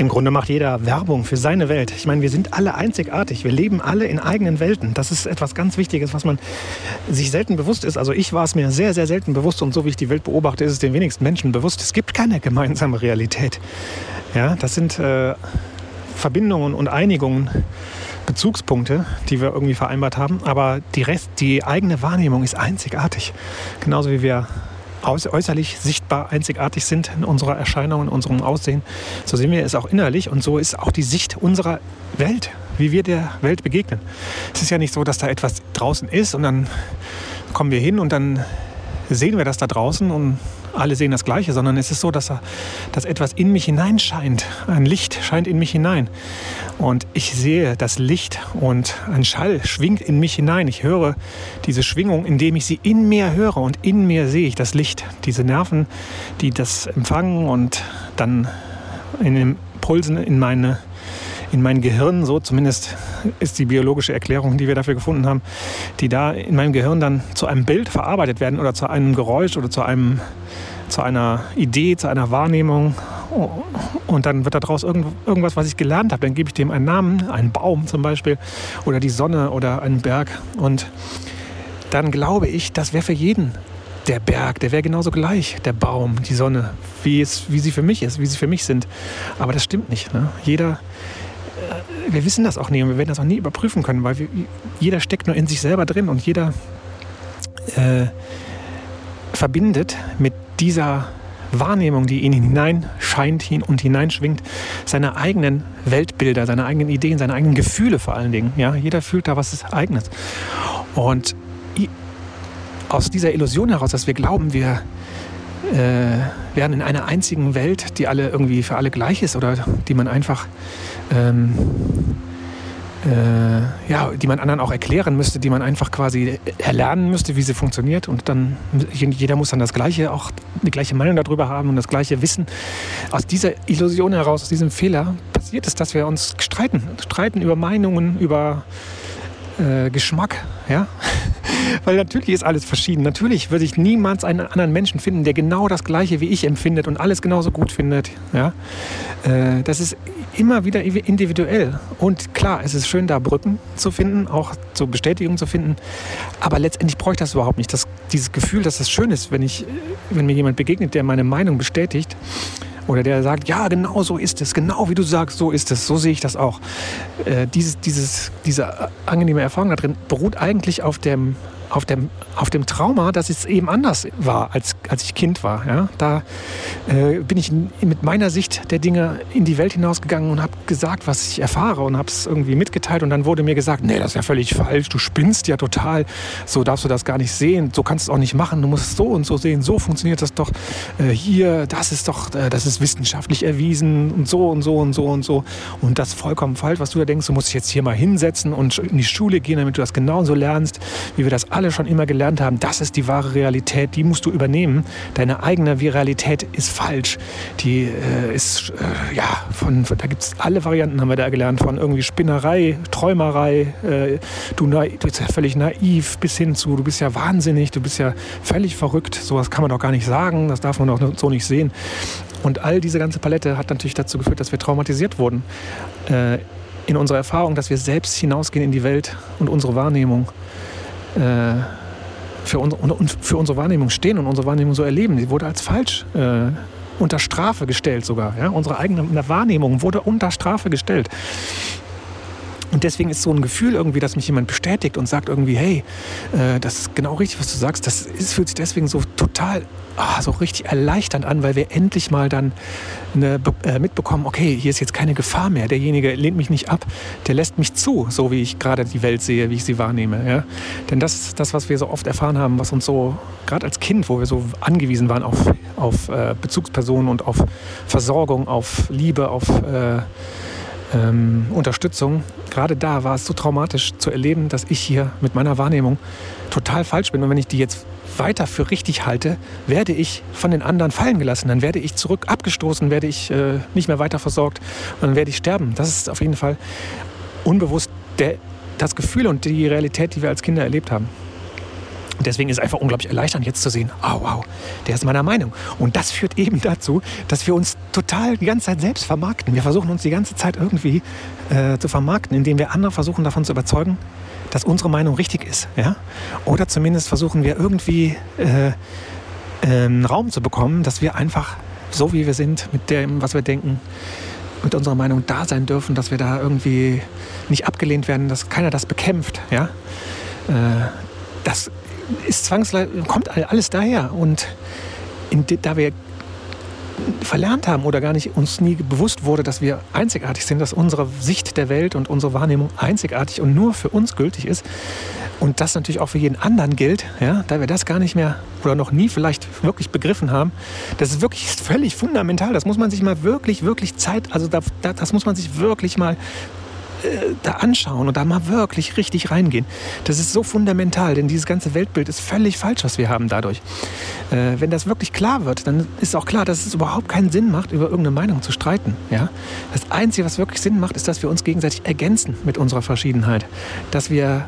Im Grunde macht jeder Werbung für seine Welt. Ich meine, wir sind alle einzigartig. Wir leben alle in eigenen Welten. Das ist etwas ganz Wichtiges, was man sich selten bewusst ist. Also ich war es mir sehr, sehr selten bewusst und so wie ich die Welt beobachte, ist es den wenigsten Menschen bewusst. Es gibt keine gemeinsame Realität. Ja, das sind äh, Verbindungen und Einigungen, Bezugspunkte, die wir irgendwie vereinbart haben. Aber die Rest, die eigene Wahrnehmung ist einzigartig. Genauso wie wir äußerlich sichtbar einzigartig sind in unserer Erscheinung, in unserem Aussehen, so sehen wir es auch innerlich und so ist auch die Sicht unserer Welt, wie wir der Welt begegnen. Es ist ja nicht so, dass da etwas draußen ist und dann kommen wir hin und dann sehen wir das da draußen und alle sehen das Gleiche, sondern es ist so, dass, dass etwas in mich hineinscheint. Ein Licht scheint in mich hinein. Und ich sehe das Licht und ein Schall schwingt in mich hinein. Ich höre diese Schwingung, indem ich sie in mir höre und in mir sehe ich das Licht. Diese Nerven, die das empfangen und dann in den Pulsen in meine in mein Gehirn, so zumindest ist die biologische Erklärung, die wir dafür gefunden haben, die da in meinem Gehirn dann zu einem Bild verarbeitet werden oder zu einem Geräusch oder zu einem zu einer Idee, zu einer Wahrnehmung. Und dann wird daraus irgendwas, was ich gelernt habe. Dann gebe ich dem einen Namen, einen Baum zum Beispiel, oder die Sonne oder einen Berg. Und dann glaube ich, das wäre für jeden der Berg, der wäre genauso gleich, der Baum, die Sonne, wie, es, wie sie für mich ist, wie sie für mich sind. Aber das stimmt nicht. Ne? Jeder, wir wissen das auch nie und wir werden das auch nie überprüfen können, weil wir, jeder steckt nur in sich selber drin und jeder äh, verbindet mit dieser Wahrnehmung, die in ihn hineinscheint und hineinschwingt, seine eigenen Weltbilder, seine eigenen Ideen, seine eigenen Gefühle vor allen Dingen. Ja, jeder fühlt da was Eigenes. Und aus dieser Illusion heraus, dass wir glauben, wir äh, werden in einer einzigen Welt, die alle irgendwie für alle gleich ist oder die man einfach ähm, äh, ja, die man anderen auch erklären müsste, die man einfach quasi erlernen müsste, wie sie funktioniert. Und dann jeder muss dann das gleiche, auch die gleiche Meinung darüber haben und das gleiche Wissen. Aus dieser Illusion heraus, aus diesem Fehler passiert es, dass wir uns streiten, streiten über Meinungen, über äh, Geschmack, ja. Weil natürlich ist alles verschieden. Natürlich würde ich niemals einen anderen Menschen finden, der genau das Gleiche wie ich empfindet und alles genauso gut findet. Ja? Äh, das ist immer wieder individuell. Und klar, es ist schön, da Brücken zu finden, auch zur Bestätigung zu finden. Aber letztendlich brauche ich das überhaupt nicht. Das, dieses Gefühl, dass das schön ist, wenn, ich, wenn mir jemand begegnet, der meine Meinung bestätigt oder der sagt, ja, genau so ist es, genau wie du sagst, so ist es, so sehe ich das auch. Äh, dieses, dieses, diese angenehme Erfahrung da drin beruht eigentlich auf dem auf dem, auf dem Trauma, dass es eben anders war, als, als ich Kind war. Ja? Da äh, bin ich mit meiner Sicht der Dinge in die Welt hinausgegangen und habe gesagt, was ich erfahre und habe es irgendwie mitgeteilt. Und dann wurde mir gesagt, nee, das ist ja völlig falsch, du spinnst ja total, so darfst du das gar nicht sehen, so kannst du es auch nicht machen, du musst es so und so sehen, so funktioniert das doch äh, hier, das ist doch, äh, das ist wissenschaftlich erwiesen und so und so und so und so. Und das ist vollkommen falsch, was du da denkst, du musst dich jetzt hier mal hinsetzen und in die Schule gehen, damit du das genauso lernst, wie wir das alle alle schon immer gelernt haben, das ist die wahre Realität, die musst du übernehmen. Deine eigene Realität ist falsch. Die äh, ist, äh, ja, von, da gibt es alle Varianten, haben wir da gelernt, von irgendwie Spinnerei, Träumerei, äh, du, du bist ja völlig naiv, bis hin zu, du bist ja wahnsinnig, du bist ja völlig verrückt, sowas kann man doch gar nicht sagen, das darf man doch so nicht sehen. Und all diese ganze Palette hat natürlich dazu geführt, dass wir traumatisiert wurden äh, in unserer Erfahrung, dass wir selbst hinausgehen in die Welt und unsere Wahrnehmung äh, für, unsere, für unsere Wahrnehmung stehen und unsere Wahrnehmung so erleben. Die wurde als falsch äh, unter Strafe gestellt sogar. Ja? Unsere eigene Wahrnehmung wurde unter Strafe gestellt. Und deswegen ist so ein Gefühl irgendwie, dass mich jemand bestätigt und sagt irgendwie, hey, äh, das ist genau richtig, was du sagst. Das ist, fühlt sich deswegen so total, ah, so richtig erleichternd an, weil wir endlich mal dann eine, äh, mitbekommen, okay, hier ist jetzt keine Gefahr mehr. Derjenige lehnt mich nicht ab, der lässt mich zu, so wie ich gerade die Welt sehe, wie ich sie wahrnehme. Ja? Denn das ist das, was wir so oft erfahren haben, was uns so, gerade als Kind, wo wir so angewiesen waren auf, auf äh, Bezugspersonen und auf Versorgung, auf Liebe, auf äh, ähm, Unterstützung, gerade da war es so traumatisch zu erleben, dass ich hier mit meiner Wahrnehmung total falsch bin. Und wenn ich die jetzt weiter für richtig halte, werde ich von den anderen fallen gelassen. Dann werde ich zurück abgestoßen, werde ich äh, nicht mehr weiter versorgt und dann werde ich sterben. Das ist auf jeden Fall unbewusst der, das Gefühl und die Realität, die wir als Kinder erlebt haben. Und deswegen ist es einfach unglaublich erleichternd, jetzt zu sehen, oh wow, der ist meiner Meinung. Und das führt eben dazu, dass wir uns total die ganze Zeit selbst vermarkten. Wir versuchen uns die ganze Zeit irgendwie äh, zu vermarkten, indem wir andere versuchen davon zu überzeugen, dass unsere Meinung richtig ist. Ja? Oder zumindest versuchen wir irgendwie äh, einen Raum zu bekommen, dass wir einfach so wie wir sind, mit dem, was wir denken, mit unserer Meinung da sein dürfen, dass wir da irgendwie nicht abgelehnt werden, dass keiner das bekämpft. Ja? Äh, das ist zwangsläufig, kommt alles daher. Und in, da wir verlernt haben oder gar nicht uns nie bewusst wurde, dass wir einzigartig sind, dass unsere Sicht der Welt und unsere Wahrnehmung einzigartig und nur für uns gültig ist und das natürlich auch für jeden anderen gilt, ja, da wir das gar nicht mehr oder noch nie vielleicht wirklich begriffen haben, das ist wirklich völlig fundamental. Das muss man sich mal wirklich, wirklich Zeit, also da, das muss man sich wirklich mal äh, da anschauen und da mal wirklich richtig reingehen. Das ist so fundamental, denn dieses ganze Weltbild ist völlig falsch, was wir haben dadurch. Äh, wenn das wirklich klar wird, dann ist auch klar, dass es überhaupt keinen Sinn macht, über irgendeine Meinung zu streiten. Ja? Das Einzige, was wirklich Sinn macht, ist, dass wir uns gegenseitig ergänzen mit unserer Verschiedenheit. Dass wir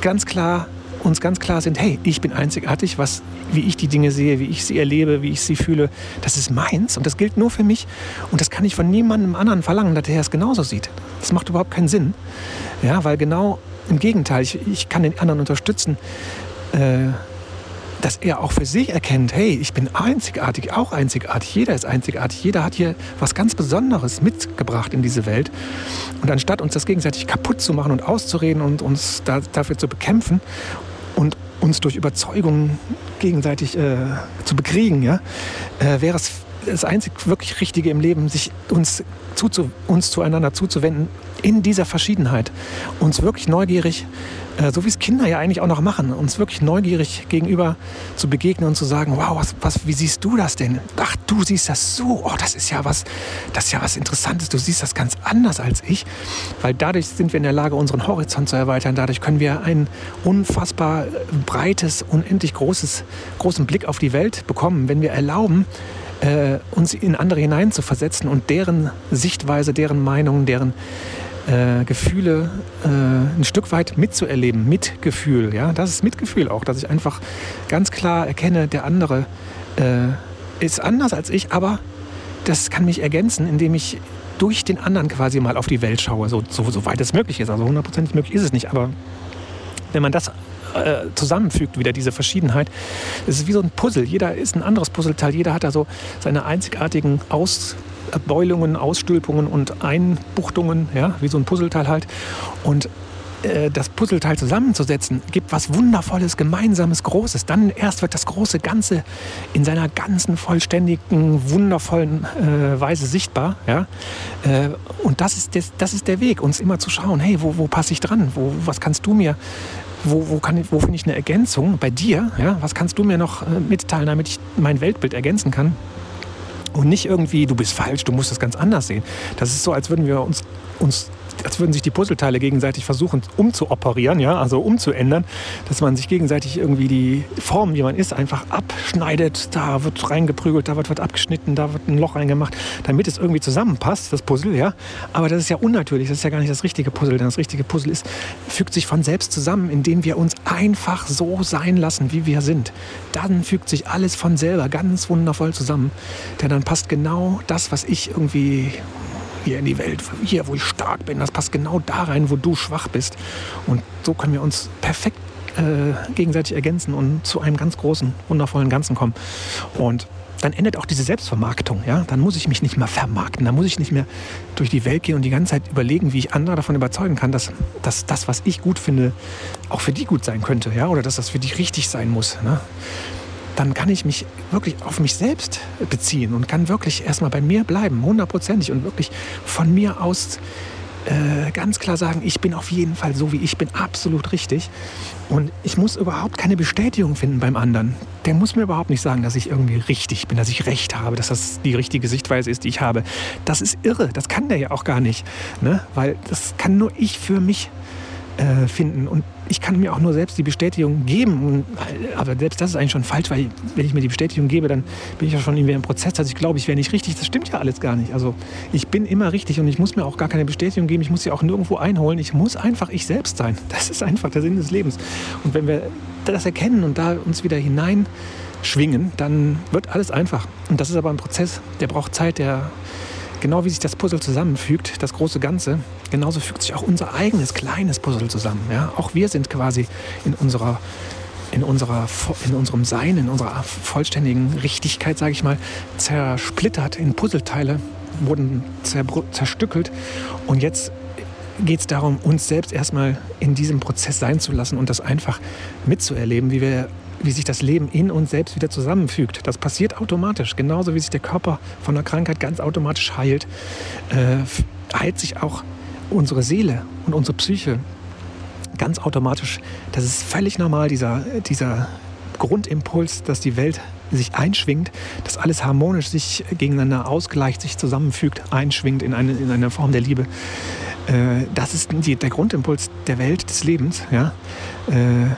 ganz klar uns ganz klar sind, hey, ich bin einzigartig, was, wie ich die Dinge sehe, wie ich sie erlebe, wie ich sie fühle, das ist meins und das gilt nur für mich und das kann ich von niemandem anderen verlangen, dass er es genauso sieht. Das macht überhaupt keinen Sinn, ja, weil genau im Gegenteil, ich, ich kann den anderen unterstützen, äh, dass er auch für sich erkennt, hey, ich bin einzigartig, auch einzigartig, jeder ist einzigartig, jeder hat hier was ganz Besonderes mitgebracht in diese Welt. Und anstatt uns das gegenseitig kaputt zu machen und auszureden und uns da, dafür zu bekämpfen und uns durch Überzeugung gegenseitig äh, zu bekriegen, ja, äh, wäre es das einzig wirklich Richtige im Leben, sich uns, zuzu, uns zueinander zuzuwenden in dieser Verschiedenheit. Uns wirklich neugierig, äh, so wie es Kinder ja eigentlich auch noch machen, uns wirklich neugierig gegenüber zu begegnen und zu sagen, wow, was, was, wie siehst du das denn? Ach, du siehst das so, oh, das ist ja was, das ist ja was Interessantes, du siehst das ganz anders als ich, weil dadurch sind wir in der Lage, unseren Horizont zu erweitern, dadurch können wir ein unfassbar breites, unendlich großes, großen Blick auf die Welt bekommen, wenn wir erlauben, äh, uns in andere hineinzuversetzen und deren Sichtweise, deren Meinung, deren äh, Gefühle äh, ein Stück weit mitzuerleben. Mitgefühl, ja, das ist Mitgefühl auch, dass ich einfach ganz klar erkenne, der andere äh, ist anders als ich, aber das kann mich ergänzen, indem ich durch den anderen quasi mal auf die Welt schaue, so, so, so weit es möglich ist. Also hundertprozentig möglich ist es nicht, aber wenn man das äh, zusammenfügt, wieder diese Verschiedenheit. Es ist wie so ein Puzzle. Jeder ist ein anderes Puzzleteil. Jeder hat da so seine einzigartigen Ausbeulungen, Ausstülpungen und Einbuchtungen, ja, wie so ein Puzzleteil halt. Und äh, das Puzzleteil zusammenzusetzen, gibt was Wundervolles, Gemeinsames, Großes. Dann erst wird das große Ganze in seiner ganzen vollständigen, wundervollen äh, Weise sichtbar. Ja? Äh, und das ist, das, das ist der Weg, uns immer zu schauen, hey, wo, wo passe ich dran? Wo, was kannst du mir wo, wo, wo finde ich eine Ergänzung bei dir? Ja? Was kannst du mir noch äh, mitteilen, damit ich mein Weltbild ergänzen kann? Und nicht irgendwie, du bist falsch, du musst es ganz anders sehen. Das ist so, als würden wir uns, uns als würden sich die Puzzleteile gegenseitig versuchen umzuoperieren, ja, also umzuändern, dass man sich gegenseitig irgendwie die Form, wie man ist, einfach abschneidet. Da wird reingeprügelt, da wird, wird abgeschnitten, da wird ein Loch reingemacht, damit es irgendwie zusammenpasst, das Puzzle, ja. Aber das ist ja unnatürlich, das ist ja gar nicht das richtige Puzzle, denn das richtige Puzzle ist, fügt sich von selbst zusammen, indem wir uns einfach so sein lassen, wie wir sind. Dann fügt sich alles von selber ganz wundervoll zusammen, denn dann passt genau das, was ich irgendwie hier in die Welt, hier, wo ich stark bin, das passt genau da rein, wo du schwach bist. Und so können wir uns perfekt äh, gegenseitig ergänzen und zu einem ganz großen, wundervollen Ganzen kommen. Und dann endet auch diese Selbstvermarktung. Ja? Dann muss ich mich nicht mehr vermarkten. Dann muss ich nicht mehr durch die Welt gehen und die ganze Zeit überlegen, wie ich andere davon überzeugen kann, dass, dass das, was ich gut finde, auch für die gut sein könnte. Ja? Oder dass das für die richtig sein muss. Ne? Dann kann ich mich wirklich auf mich selbst beziehen und kann wirklich erstmal bei mir bleiben, hundertprozentig und wirklich von mir aus äh, ganz klar sagen, ich bin auf jeden Fall so, wie ich bin, absolut richtig. Und ich muss überhaupt keine Bestätigung finden beim anderen. Der muss mir überhaupt nicht sagen, dass ich irgendwie richtig bin, dass ich recht habe, dass das die richtige Sichtweise ist, die ich habe. Das ist irre, das kann der ja auch gar nicht. Ne? Weil das kann nur ich für mich äh, finden. Und ich kann mir auch nur selbst die Bestätigung geben. aber selbst das ist eigentlich schon falsch, weil wenn ich mir die Bestätigung gebe, dann bin ich ja schon irgendwie im Prozess, dass ich glaube, ich wäre nicht richtig. Das stimmt ja alles gar nicht. Also ich bin immer richtig und ich muss mir auch gar keine Bestätigung geben. Ich muss sie auch nirgendwo einholen. Ich muss einfach ich selbst sein. Das ist einfach der Sinn des Lebens. Und wenn wir das erkennen und da uns wieder hineinschwingen, dann wird alles einfach. Und das ist aber ein Prozess, der braucht Zeit, der genau wie sich das Puzzle zusammenfügt, das große Ganze, genauso fügt sich auch unser eigenes kleines Puzzle zusammen. Ja? Auch wir sind quasi in unserer in, unserer, in unserem Sein, in unserer vollständigen Richtigkeit, sage ich mal, zersplittert in Puzzleteile, wurden zerstückelt. Und jetzt geht es darum, uns selbst erstmal in diesem Prozess sein zu lassen und das einfach mitzuerleben, wie wir wie sich das Leben in uns selbst wieder zusammenfügt. Das passiert automatisch. Genauso wie sich der Körper von einer Krankheit ganz automatisch heilt, äh, heilt sich auch unsere Seele und unsere Psyche ganz automatisch. Das ist völlig normal, dieser, dieser Grundimpuls, dass die Welt sich einschwingt, dass alles harmonisch sich gegeneinander ausgleicht, sich zusammenfügt, einschwingt in eine, in eine Form der Liebe. Äh, das ist die, der Grundimpuls der Welt, des Lebens. Ja? Äh,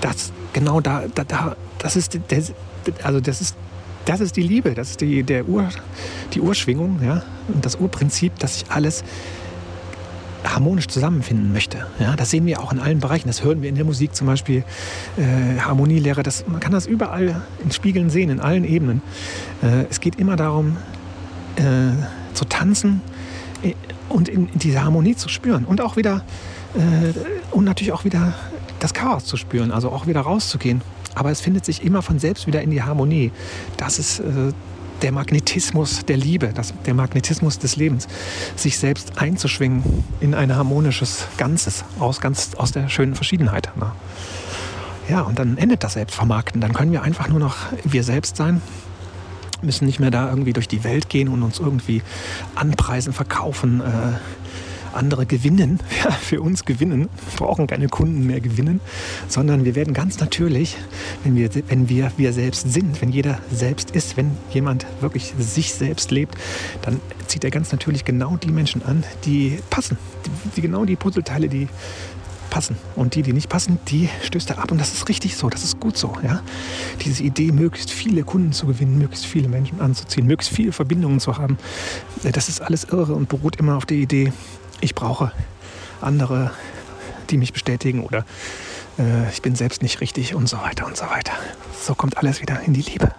das genau da, da, da das ist der, also das ist das ist die Liebe, das ist die, der Ur, die Urschwingung, ja, und das Urprinzip, dass sich alles harmonisch zusammenfinden möchte. Ja, das sehen wir auch in allen Bereichen. Das hören wir in der Musik zum Beispiel, äh, Harmonielehre. Das, man kann das überall in Spiegeln sehen, in allen Ebenen. Äh, es geht immer darum, äh, zu tanzen äh, und in, in diese Harmonie zu spüren und auch wieder äh, und natürlich auch wieder das Chaos zu spüren, also auch wieder rauszugehen. Aber es findet sich immer von selbst wieder in die Harmonie. Das ist äh, der Magnetismus der Liebe, das, der Magnetismus des Lebens, sich selbst einzuschwingen in ein harmonisches Ganzes aus, ganz, aus der schönen Verschiedenheit. Ne? Ja, und dann endet das Selbstvermarkten. Dann können wir einfach nur noch wir selbst sein, müssen nicht mehr da irgendwie durch die Welt gehen und uns irgendwie anpreisen, verkaufen. Äh, andere gewinnen, ja, für uns gewinnen, brauchen keine Kunden mehr gewinnen, sondern wir werden ganz natürlich, wenn wir, wenn wir wir selbst sind, wenn jeder selbst ist, wenn jemand wirklich sich selbst lebt, dann zieht er ganz natürlich genau die Menschen an, die passen, die, die genau die Puzzleteile, die passen. Und die, die nicht passen, die stößt er ab. Und das ist richtig so, das ist gut so. Ja? Diese Idee, möglichst viele Kunden zu gewinnen, möglichst viele Menschen anzuziehen, möglichst viele Verbindungen zu haben, das ist alles irre und beruht immer auf der Idee, ich brauche andere, die mich bestätigen oder äh, ich bin selbst nicht richtig und so weiter und so weiter. So kommt alles wieder in die Liebe.